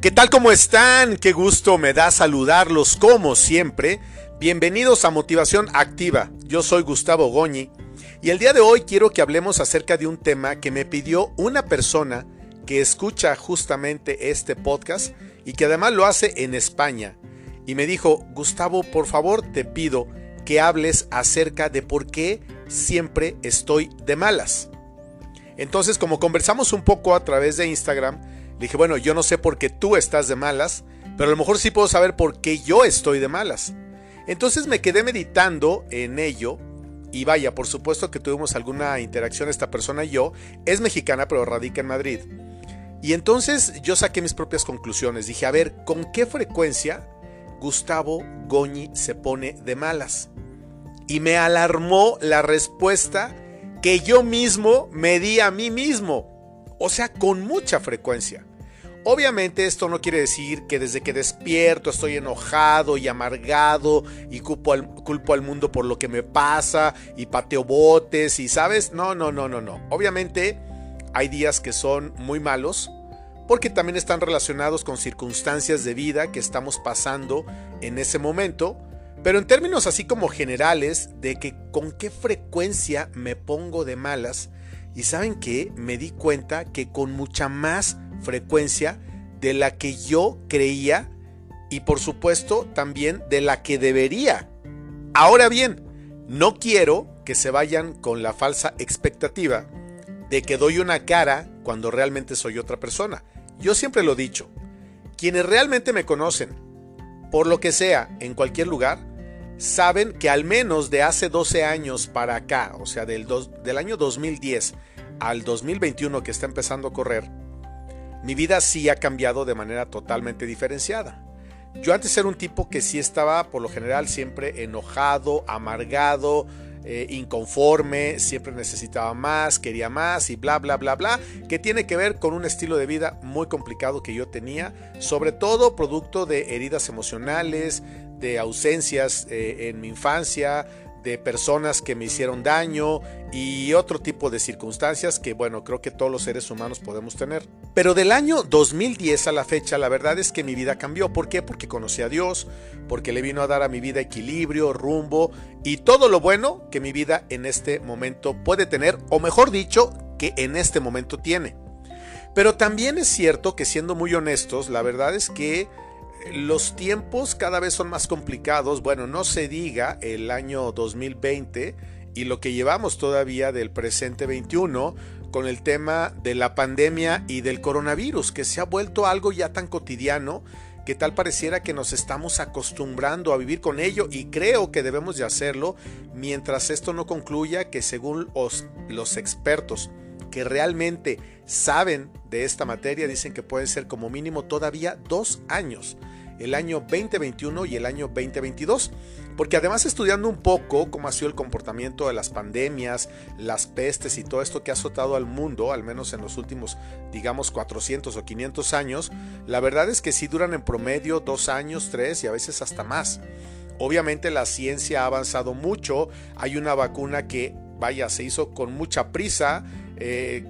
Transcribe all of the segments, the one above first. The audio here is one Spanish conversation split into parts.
¿Qué tal como están? Qué gusto me da saludarlos como siempre. Bienvenidos a Motivación Activa. Yo soy Gustavo Goñi y el día de hoy quiero que hablemos acerca de un tema que me pidió una persona que escucha justamente este podcast y que además lo hace en España. Y me dijo, Gustavo, por favor te pido que hables acerca de por qué siempre estoy de malas. Entonces, como conversamos un poco a través de Instagram, dije, bueno, yo no sé por qué tú estás de malas, pero a lo mejor sí puedo saber por qué yo estoy de malas. Entonces me quedé meditando en ello y vaya, por supuesto que tuvimos alguna interacción esta persona y yo. Es mexicana pero radica en Madrid. Y entonces yo saqué mis propias conclusiones. Dije, a ver, ¿con qué frecuencia Gustavo Goñi se pone de malas? Y me alarmó la respuesta que yo mismo me di a mí mismo. O sea, con mucha frecuencia. Obviamente esto no quiere decir que desde que despierto estoy enojado y amargado y culpo al, culpo al, mundo por lo que me pasa y pateo botes y sabes, no, no, no, no, no. Obviamente hay días que son muy malos porque también están relacionados con circunstancias de vida que estamos pasando en ese momento, pero en términos así como generales de que con qué frecuencia me pongo de malas y saben que me di cuenta que con mucha más frecuencia de la que yo creía y por supuesto también de la que debería. Ahora bien, no quiero que se vayan con la falsa expectativa de que doy una cara cuando realmente soy otra persona. Yo siempre lo he dicho, quienes realmente me conocen, por lo que sea, en cualquier lugar, saben que al menos de hace 12 años para acá, o sea, del, del año 2010 al 2021 que está empezando a correr, mi vida sí ha cambiado de manera totalmente diferenciada. Yo antes era un tipo que sí estaba por lo general siempre enojado, amargado, eh, inconforme, siempre necesitaba más, quería más y bla, bla, bla, bla, que tiene que ver con un estilo de vida muy complicado que yo tenía, sobre todo producto de heridas emocionales, de ausencias eh, en mi infancia, de personas que me hicieron daño y otro tipo de circunstancias que bueno, creo que todos los seres humanos podemos tener. Pero del año 2010 a la fecha, la verdad es que mi vida cambió. ¿Por qué? Porque conocí a Dios, porque le vino a dar a mi vida equilibrio, rumbo y todo lo bueno que mi vida en este momento puede tener, o mejor dicho, que en este momento tiene. Pero también es cierto que siendo muy honestos, la verdad es que los tiempos cada vez son más complicados. Bueno, no se diga el año 2020 y lo que llevamos todavía del presente 21 con el tema de la pandemia y del coronavirus, que se ha vuelto algo ya tan cotidiano que tal pareciera que nos estamos acostumbrando a vivir con ello y creo que debemos de hacerlo mientras esto no concluya que según los, expertos que realmente saben de esta materia dicen que puede ser como mínimo todavía dos años el año 2021 y el año 2022. Porque además estudiando un poco cómo ha sido el comportamiento de las pandemias, las pestes y todo esto que ha azotado al mundo, al menos en los últimos, digamos, 400 o 500 años, la verdad es que sí duran en promedio dos años, tres y a veces hasta más. Obviamente la ciencia ha avanzado mucho, hay una vacuna que, vaya, se hizo con mucha prisa, eh,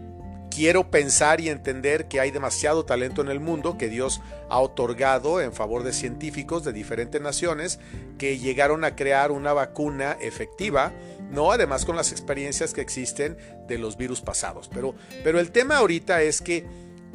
quiero pensar y entender que hay demasiado talento en el mundo que Dios ha otorgado en favor de científicos de diferentes naciones que llegaron a crear una vacuna efectiva, no además con las experiencias que existen de los virus pasados. Pero, pero el tema ahorita es que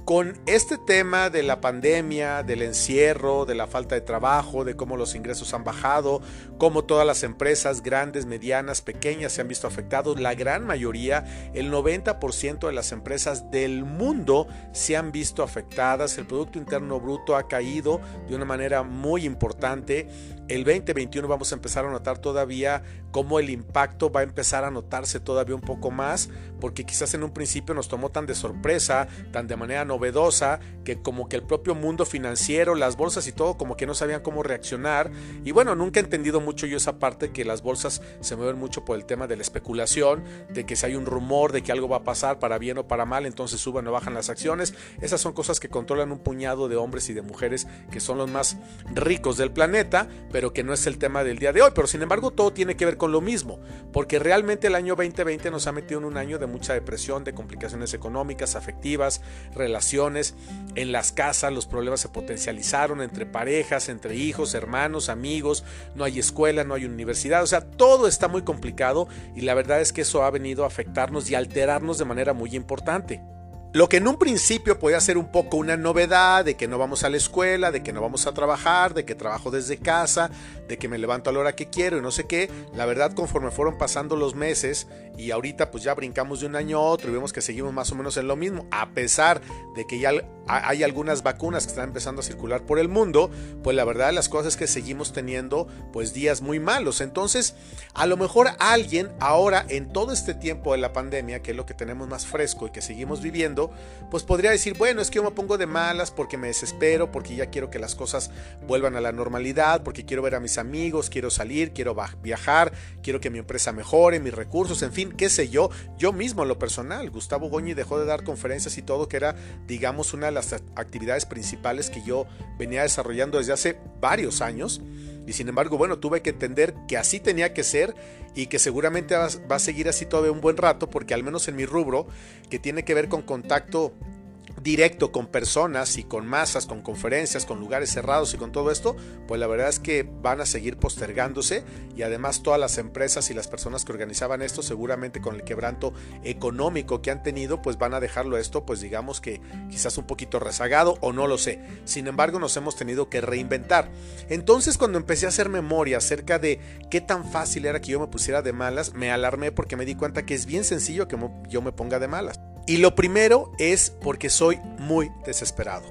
con este tema de la pandemia, del encierro, de la falta de trabajo, de cómo los ingresos han bajado, cómo todas las empresas grandes, medianas, pequeñas se han visto afectados, la gran mayoría, el 90% de las empresas del mundo se han visto afectadas, el Producto Interno Bruto ha caído de una manera muy importante, el 2021 vamos a empezar a notar todavía cómo el impacto va a empezar a notarse todavía un poco más, porque quizás en un principio nos tomó tan de sorpresa, tan de manera novedosa, que como que el propio mundo financiero, las bolsas y todo, como que no sabían cómo reaccionar. Y bueno, nunca he entendido mucho yo esa parte que las bolsas se mueven mucho por el tema de la especulación, de que si hay un rumor de que algo va a pasar para bien o para mal, entonces suben o bajan las acciones. Esas son cosas que controlan un puñado de hombres y de mujeres que son los más ricos del planeta, pero que no es el tema del día de hoy. Pero sin embargo, todo tiene que ver con lo mismo, porque realmente el año 2020 nos ha metido en un año de mucha depresión, de complicaciones económicas, afectivas, relaciones en las casas los problemas se potencializaron entre parejas, entre hijos, hermanos, amigos, no hay escuela, no hay universidad, o sea, todo está muy complicado y la verdad es que eso ha venido a afectarnos y alterarnos de manera muy importante. Lo que en un principio podía ser un poco una novedad de que no vamos a la escuela, de que no vamos a trabajar, de que trabajo desde casa, de que me levanto a la hora que quiero y no sé qué, la verdad conforme fueron pasando los meses y ahorita pues ya brincamos de un año a otro y vemos que seguimos más o menos en lo mismo, a pesar de que ya hay algunas vacunas que están empezando a circular por el mundo, pues la verdad las cosas es que seguimos teniendo pues días muy malos. Entonces, a lo mejor alguien ahora en todo este tiempo de la pandemia, que es lo que tenemos más fresco y que seguimos viviendo, pues podría decir, bueno, es que yo me pongo de malas porque me desespero, porque ya quiero que las cosas vuelvan a la normalidad, porque quiero ver a mis amigos, quiero salir, quiero viajar, quiero que mi empresa mejore, mis recursos, en fin, qué sé yo. Yo mismo en lo personal, Gustavo Goñi dejó de dar conferencias y todo, que era, digamos, una las actividades principales que yo venía desarrollando desde hace varios años. Y sin embargo, bueno, tuve que entender que así tenía que ser y que seguramente va, a seguir así todavía un buen rato, porque al menos en mi rubro, que tiene que ver con contacto directo con personas y con masas, con conferencias, con lugares cerrados y con todo esto, pues la verdad es que van a seguir postergándose y además todas las empresas y las personas que organizaban esto seguramente con el quebranto económico que han tenido, pues van a dejarlo esto, pues digamos que quizás un poquito rezagado o no lo sé. Sin embargo, nos hemos tenido que reinventar. Entonces, cuando empecé a hacer memoria acerca de qué tan fácil era que yo me pusiera de malas, me alarmé porque me di cuenta que es bien sencillo que yo me ponga de malas. Y lo primero es porque soy muy desesperado.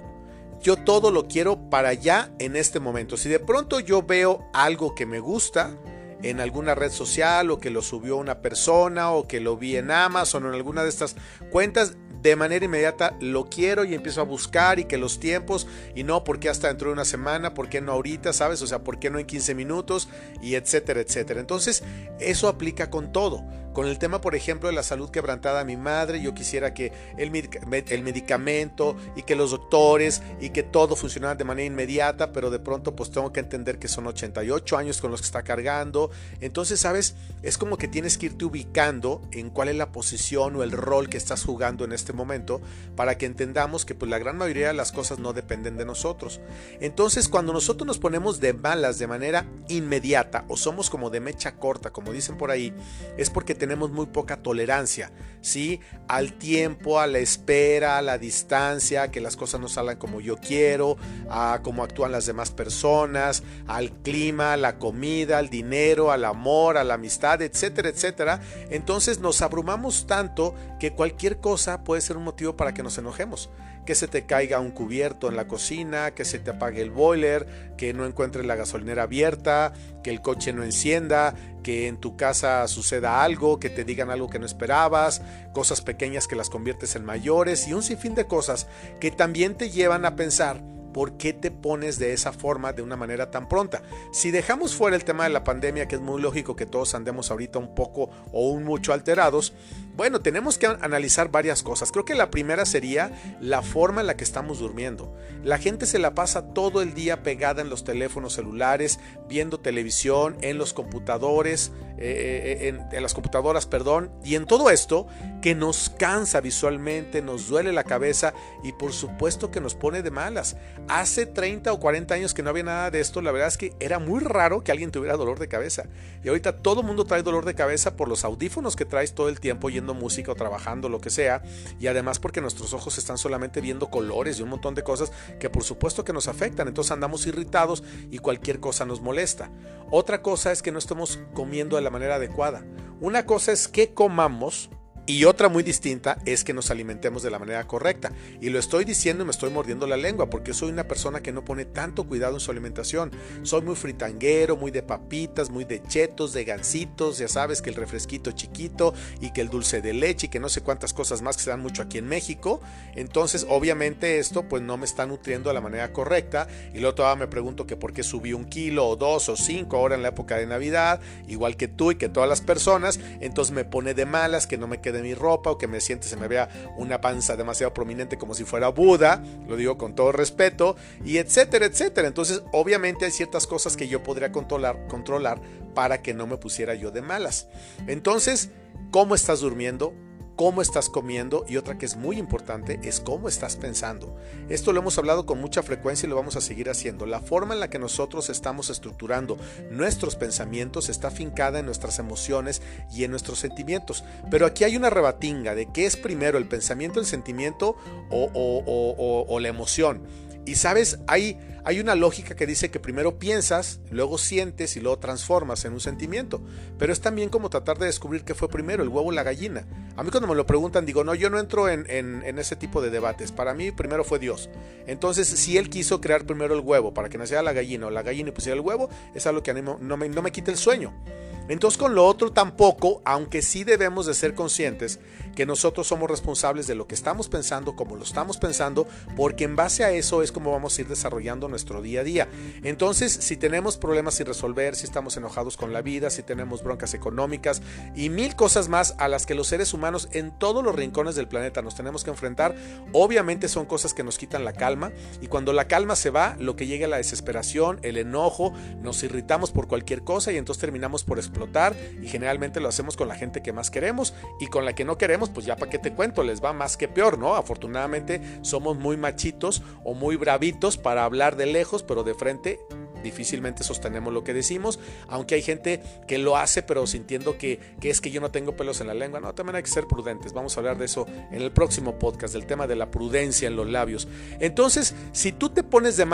Yo todo lo quiero para ya en este momento. Si de pronto yo veo algo que me gusta en alguna red social o que lo subió una persona o que lo vi en Amazon o en alguna de estas cuentas, de manera inmediata lo quiero y empiezo a buscar y que los tiempos y no porque hasta dentro de una semana, por qué no ahorita, ¿sabes? O sea, por qué no en 15 minutos y etcétera, etcétera. Entonces, eso aplica con todo. Con el tema, por ejemplo, de la salud quebrantada a mi madre, yo quisiera que el, el medicamento y que los doctores y que todo funcionara de manera inmediata, pero de pronto pues tengo que entender que son 88 años con los que está cargando. Entonces, ¿sabes? Es como que tienes que irte ubicando en cuál es la posición o el rol que estás jugando en este momento para que entendamos que pues la gran mayoría de las cosas no dependen de nosotros. Entonces cuando nosotros nos ponemos de malas de manera inmediata o somos como de mecha corta, como dicen por ahí, es porque tenemos muy poca tolerancia, ¿sí? Al tiempo, a la espera, a la distancia, que las cosas no salgan como yo quiero, a cómo actúan las demás personas, al clima, a la comida, al dinero, al amor, a la amistad, etcétera, etcétera. Entonces nos abrumamos tanto que cualquier cosa puede ser un motivo para que nos enojemos. Que se te caiga un cubierto en la cocina, que se te apague el boiler, que no encuentres la gasolinera abierta, que el coche no encienda, que en tu casa suceda algo, que te digan algo que no esperabas, cosas pequeñas que las conviertes en mayores y un sinfín de cosas que también te llevan a pensar ¿Por qué te pones de esa forma de una manera tan pronta? Si dejamos fuera el tema de la pandemia, que es muy lógico que todos andemos ahorita un poco o un mucho alterados, bueno, tenemos que analizar varias cosas. Creo que la primera sería la forma en la que estamos durmiendo. La gente se la pasa todo el día pegada en los teléfonos celulares, viendo televisión, en los computadores, eh, eh, en, en las computadoras, perdón, y en todo esto que nos cansa visualmente, nos duele la cabeza y por supuesto que nos pone de malas. Hace 30 o 40 años que no había nada de esto, la verdad es que era muy raro que alguien tuviera dolor de cabeza. Y ahorita todo el mundo trae dolor de cabeza por los audífonos que traes todo el tiempo música o trabajando, lo que sea. Y además porque nuestros ojos están solamente viendo colores y un montón de cosas que por supuesto que nos afectan. Entonces andamos irritados y cualquier cosa nos molesta. Otra cosa es que no estamos comiendo de la manera adecuada. Una cosa es que comamos y otra muy distinta es que nos alimentemos de la manera correcta. Y lo estoy diciendo y me estoy mordiendo la lengua porque soy una persona que no pone tanto cuidado en su alimentación. Soy muy fritanguero, muy de papitas, muy de chetos, de gansitos, ya sabes que el refresquito chiquito y que el dulce de leche y que no sé cuántas cosas más que se dan mucho aquí en México. Entonces, obviamente esto pues no me está nutriendo de la manera correcta. Y luego todavía me pregunto que por qué subí un kilo o dos o cinco ahora en la época de Navidad, igual que tú y que todas las personas. Entonces me pone de malas que no me quede mi ropa o que me siente, se me vea una panza demasiado prominente como si fuera Buda, lo digo con todo respeto, y etcétera, etcétera. Entonces, obviamente hay ciertas cosas que yo podría controlar, controlar para que no me pusiera yo de malas. Entonces, ¿cómo estás durmiendo? Cómo estás comiendo y otra que es muy importante es cómo estás pensando. Esto lo hemos hablado con mucha frecuencia y lo vamos a seguir haciendo. La forma en la que nosotros estamos estructurando nuestros pensamientos está fincada en nuestras emociones y en nuestros sentimientos. Pero aquí hay una rebatinga de qué es primero el pensamiento, el sentimiento o, o la emoción. Y sabes, hay, hay una lógica que dice que primero piensas, luego sientes y luego transformas en un sentimiento. Pero es también como tratar de descubrir qué fue primero, el huevo o la gallina. A mí cuando me lo preguntan digo, no, yo no entro en, en, ese tipo de debates. Para mí primero fue Dios. Entonces, si Él quiso crear primero el huevo para que naciera la gallina o la gallina y pusiera el huevo, es algo que no me, no me quita el sueño. Entonces con lo otro tampoco, aunque sí debemos de ser conscientes que nosotros somos responsables de lo que estamos pensando, como lo estamos pensando, porque en base a eso es como vamos a ir desarrollando nuestro día a día. Entonces, si tenemos problemas sin resolver, si estamos enojados con la vida, si tenemos broncas económicas y mil cosas más a las que los seres humanos en todos los rincones del planeta nos tenemos que enfrentar, obviamente son cosas que nos quitan la calma y cuando la calma se va, lo que llega es la desesperación, el enojo, nos irritamos por cualquier cosa y entonces terminamos por explotar y generalmente lo hacemos con la gente que más queremos y con la que no queremos, pues ya para qué te cuento, les va más que peor, ¿no? Afortunadamente somos muy machitos o muy bravitos para hablar de lejos, pero de frente difícilmente sostenemos lo que decimos, aunque hay gente que lo hace, pero sintiendo que, que, es que yo no tengo pelos en la lengua. No, también hay que ser prudentes. Vamos a hablar de eso en el próximo podcast, del tema de la prudencia en los labios. Entonces, si tú te pones de,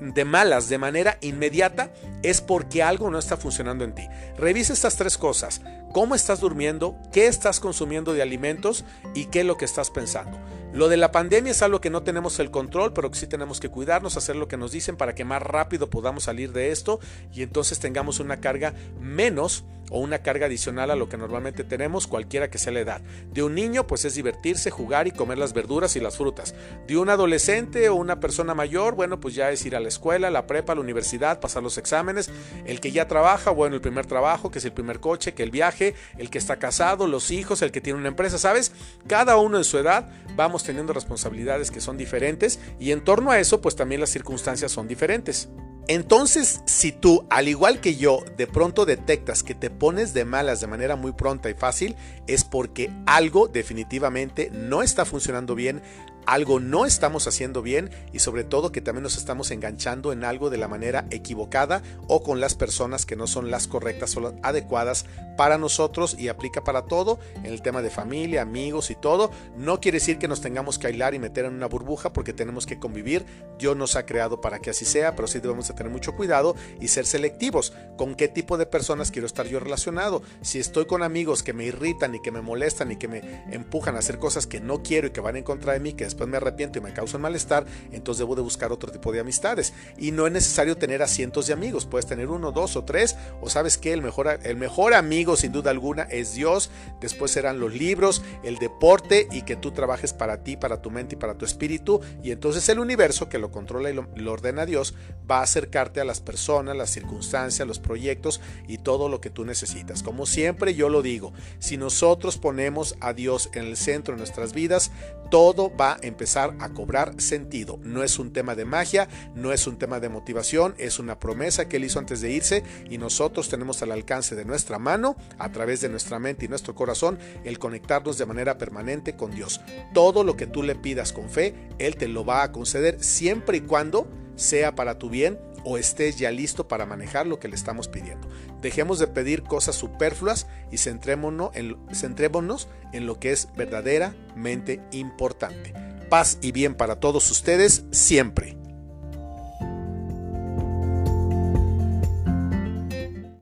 de malas de manera inmediata, es porque algo no está funcionando en ti. Revisa estas tres cosas. ¿Cómo estás durmiendo? ¿Qué estás consumiendo de alimentos? ¿Y qué es lo que estás pensando? Lo de la pandemia es algo que no tenemos el control, pero que sí tenemos que cuidarnos, hacer lo que nos dicen para que más rápido podamos salir de esto y entonces tengamos una carga menos o una carga adicional a lo que normalmente tenemos, cualquiera que sea la edad. De un niño, pues es divertirse, jugar y comer las verduras y las frutas. De un adolescente o una persona mayor, bueno, pues ya es ir a la escuela, la prepa, la universidad, pasar los exámenes. El que ya trabaja, bueno, el primer trabajo, que es el primer coche, que el viaje, el que está casado, los hijos, el que tiene una empresa, ¿sabes? Cada uno en su edad vamos teniendo responsabilidades que son diferentes y en torno a eso, pues también las circunstancias son diferentes. Entonces, si tú, al igual que yo, de pronto detectas que te pones de malas de manera muy pronta y fácil, es porque algo definitivamente no está funcionando bien, algo no estamos haciendo bien y sobre todo que también nos estamos enganchando en algo de la manera equivocada o con las personas que no son las correctas o las adecuadas para nosotros y aplica para todo en el tema de familia, amigos y todo. No quiere decir que nos tengamos que aislar y meter en una burbuja porque tenemos que convivir. Dios nos ha creado para que así sea, pero sí debemos de tener mucho cuidado y ser selectivos con qué tipo de personas quiero estar yo relacionado. Si estoy con amigos que me irritan y que me molestan y que me empujan a hacer cosas que no quiero y que van en contra de mí, que después me arrepiento y me causan malestar, entonces debo de buscar otro tipo de amistades. Y no es necesario tener a cientos de amigos, puedes tener uno, dos o tres, o sabes que el mejor, el mejor amigo sin duda alguna es Dios, después serán los libros, el deporte y que tú trabajes para ti, para tu mente y para tu espíritu. Y entonces el universo que lo controla y lo, lo ordena Dios va a acercarte a las personas, las circunstancias, los proyectos y todo lo que tú necesitas. Como siempre yo lo digo, si nosotros ponemos a Dios en el centro de nuestras vidas, todo va empezar a cobrar sentido. No es un tema de magia, no es un tema de motivación, es una promesa que él hizo antes de irse y nosotros tenemos al alcance de nuestra mano, a través de nuestra mente y nuestro corazón, el conectarnos de manera permanente con Dios. Todo lo que tú le pidas con fe, Él te lo va a conceder siempre y cuando sea para tu bien o estés ya listo para manejar lo que le estamos pidiendo. Dejemos de pedir cosas superfluas y centrémonos en, centrémonos en lo que es verdaderamente importante. Paz y bien para todos ustedes siempre.